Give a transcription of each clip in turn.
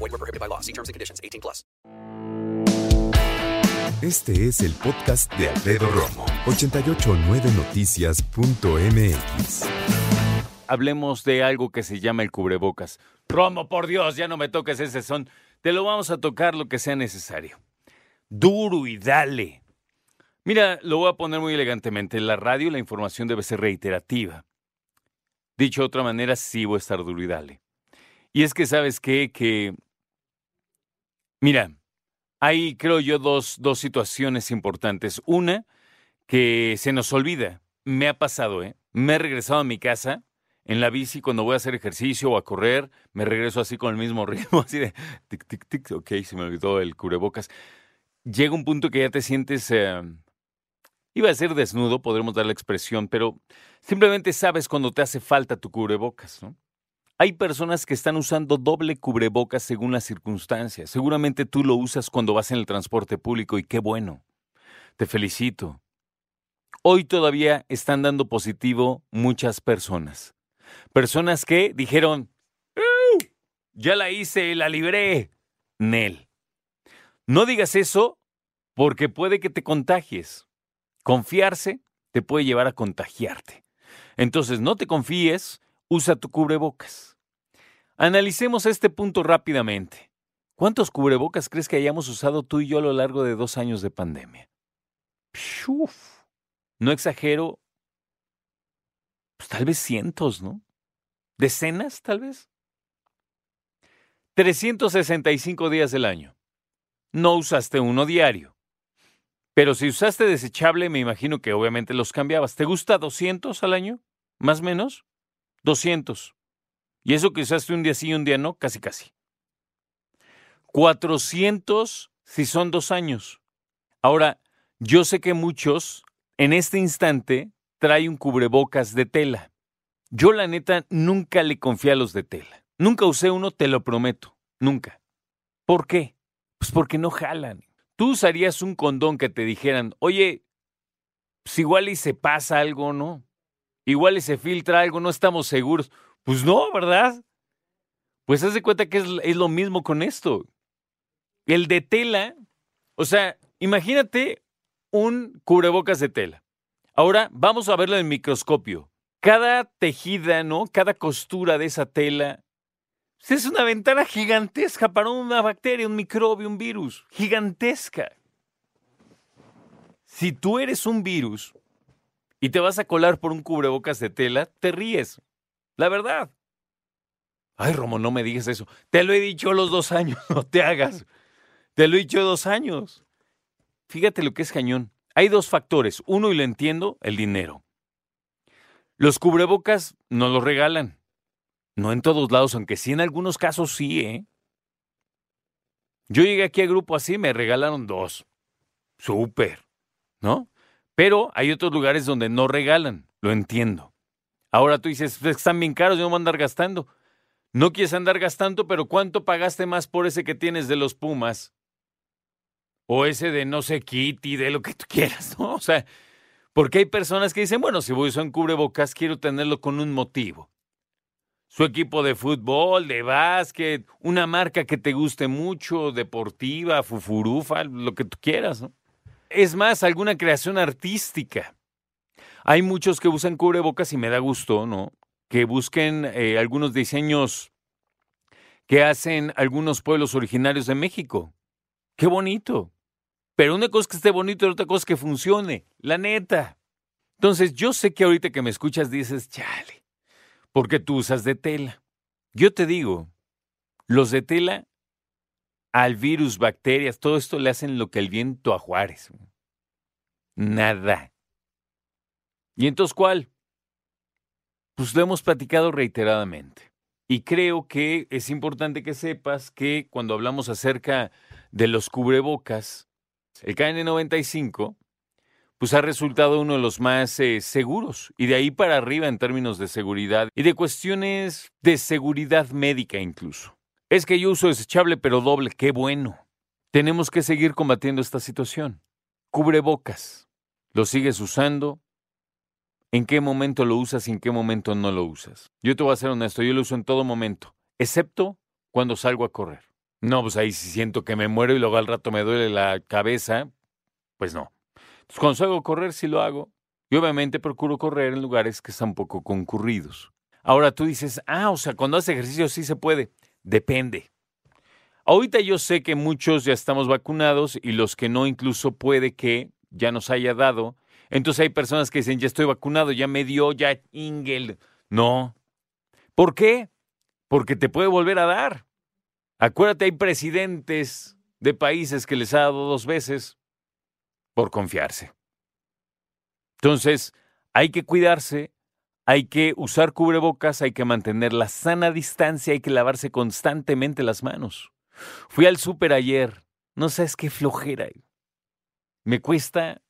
Void were prohibited by law. See terms and conditions. 18 plus. Este es el podcast de Alfredo Romo. 889noticias.mx. hablemos de algo que se llama el cubrebocas. Romo, por Dios, ya no me toques ese son. Te lo vamos a tocar lo que sea necesario. Duro y dale. Mira, lo voy a poner muy elegantemente. En la radio la información debe ser reiterativa. Dicho de otra manera, sí voy a estar duro y dale. Y es que, ¿sabes qué? Que, mira, hay, creo yo, dos, dos situaciones importantes. Una, que se nos olvida. Me ha pasado, ¿eh? Me he regresado a mi casa en la bici cuando voy a hacer ejercicio o a correr, me regreso así con el mismo ritmo, así de tic, tic, tic, ok, se me olvidó el cubrebocas. Llega un punto que ya te sientes, eh, iba a ser desnudo, podremos dar la expresión, pero simplemente sabes cuando te hace falta tu cubrebocas, ¿no? Hay personas que están usando doble cubrebocas según las circunstancias. Seguramente tú lo usas cuando vas en el transporte público y qué bueno. Te felicito. Hoy todavía están dando positivo muchas personas. Personas que dijeron, "Uh, ya la hice, la libré. Nel. No digas eso porque puede que te contagies. Confiarse te puede llevar a contagiarte. Entonces no te confíes, usa tu cubrebocas. Analicemos este punto rápidamente. ¿Cuántos cubrebocas crees que hayamos usado tú y yo a lo largo de dos años de pandemia? Uf, no exagero, pues tal vez cientos, ¿no? ¿Decenas, tal vez? 365 días del año. No usaste uno diario. Pero si usaste desechable, me imagino que obviamente los cambiabas. ¿Te gusta 200 al año? ¿Más o menos? 200. Y eso que usaste un día sí y un día no, casi casi. 400 si son dos años. Ahora, yo sé que muchos en este instante trae un cubrebocas de tela. Yo la neta nunca le confié a los de tela. Nunca usé uno, te lo prometo. Nunca. ¿Por qué? Pues porque no jalan. Tú usarías un condón que te dijeran, oye, pues igual y se pasa algo, ¿no? Igual y se filtra algo, no estamos seguros. Pues no, ¿verdad? Pues haz de cuenta que es, es lo mismo con esto. El de tela, o sea, imagínate un cubrebocas de tela. Ahora vamos a verlo en microscopio. Cada tejida, ¿no? Cada costura de esa tela pues, es una ventana gigantesca para una bacteria, un microbio, un virus. Gigantesca. Si tú eres un virus y te vas a colar por un cubrebocas de tela, te ríes. La verdad. Ay, Romo, no me digas eso. Te lo he dicho los dos años, no te hagas. Te lo he dicho dos años. Fíjate lo que es cañón. Hay dos factores. Uno, y lo entiendo, el dinero. Los cubrebocas no los regalan. No en todos lados, aunque sí en algunos casos sí, ¿eh? Yo llegué aquí a grupo así, me regalaron dos. Súper, ¿no? Pero hay otros lugares donde no regalan, lo entiendo. Ahora tú dices, "Pues, están bien caros, yo no voy a andar gastando. No quieres andar gastando, pero ¿cuánto pagaste más por ese que tienes de los Pumas? O ese de no sé, Kitty, de lo que tú quieras, ¿no? O sea, porque hay personas que dicen, bueno, si voy a usar un cubrebocas, quiero tenerlo con un motivo. Su equipo de fútbol, de básquet, una marca que te guste mucho, deportiva, fufurufa, lo que tú quieras, ¿no? Es más, alguna creación artística. Hay muchos que usan cubrebocas y me da gusto, ¿no? Que busquen eh, algunos diseños que hacen algunos pueblos originarios de México. Qué bonito. Pero una cosa es que esté bonito y otra cosa es que funcione. La neta. Entonces, yo sé que ahorita que me escuchas dices, chale, porque tú usas de tela. Yo te digo, los de tela al virus, bacterias, todo esto le hacen lo que el viento a Juárez. Nada. ¿Y entonces cuál? Pues lo hemos platicado reiteradamente. Y creo que es importante que sepas que cuando hablamos acerca de los cubrebocas, el KN95, pues ha resultado uno de los más eh, seguros y de ahí para arriba en términos de seguridad y de cuestiones de seguridad médica incluso. Es que yo uso desechable pero doble, qué bueno. Tenemos que seguir combatiendo esta situación. Cubrebocas. ¿Lo sigues usando? ¿En qué momento lo usas y en qué momento no lo usas? Yo te voy a ser honesto, yo lo uso en todo momento, excepto cuando salgo a correr. No, pues ahí si siento que me muero y luego al rato me duele la cabeza, pues no. Cuando salgo a correr, sí lo hago. Y obviamente procuro correr en lugares que están poco concurridos. Ahora tú dices, ah, o sea, cuando haces ejercicio sí se puede. Depende. Ahorita yo sé que muchos ya estamos vacunados y los que no incluso puede que ya nos haya dado. Entonces hay personas que dicen, ya estoy vacunado, ya me dio, ya Ingel. No. ¿Por qué? Porque te puede volver a dar. Acuérdate, hay presidentes de países que les ha dado dos veces por confiarse. Entonces, hay que cuidarse, hay que usar cubrebocas, hay que mantener la sana distancia, hay que lavarse constantemente las manos. Fui al súper ayer, no sabes qué flojera. Me cuesta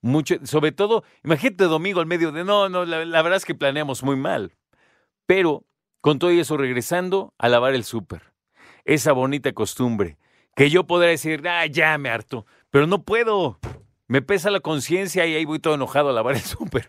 mucho, sobre todo, imagínate domingo al medio de, no, no, la, la verdad es que planeamos muy mal. Pero con todo eso regresando a lavar el súper, esa bonita costumbre, que yo podría decir, ah, ya me harto, pero no puedo. Me pesa la conciencia y ahí voy todo enojado a lavar el súper.